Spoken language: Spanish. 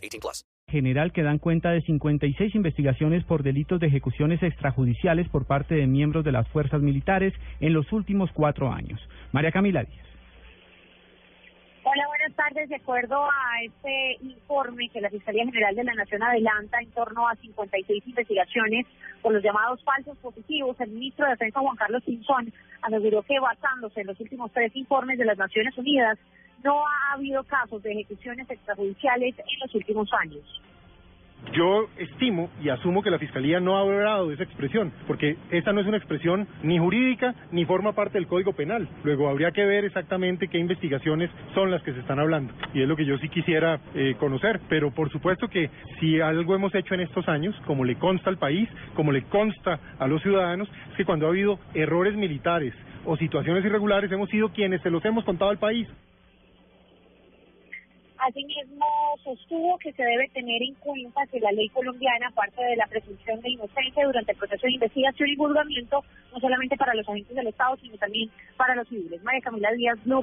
18 plus. general que dan cuenta de 56 investigaciones por delitos de ejecuciones extrajudiciales por parte de miembros de las fuerzas militares en los últimos cuatro años. María Camila Díaz. Hola, buenas tardes. De acuerdo a este informe que la Fiscalía General de la Nación adelanta en torno a 56 investigaciones por los llamados falsos positivos, el ministro de Defensa Juan Carlos Pinzón aseguró que basándose en los últimos tres informes de las Naciones Unidas, no ha habido casos de ejecuciones extrajudiciales en los últimos años. Yo estimo y asumo que la Fiscalía no ha hablado esa expresión, porque esa no es una expresión ni jurídica ni forma parte del Código Penal. Luego habría que ver exactamente qué investigaciones son las que se están hablando. Y es lo que yo sí quisiera eh, conocer. Pero por supuesto que si algo hemos hecho en estos años, como le consta al país, como le consta a los ciudadanos, es que cuando ha habido errores militares o situaciones irregulares, hemos sido quienes se los hemos contado al país. Asimismo, sostuvo que se debe tener en cuenta que la ley colombiana, parte de la presunción de inocencia durante el proceso de investigación y juzgamiento, no solamente para los agentes del Estado, sino también para los civiles. María Camila Díaz, Blue.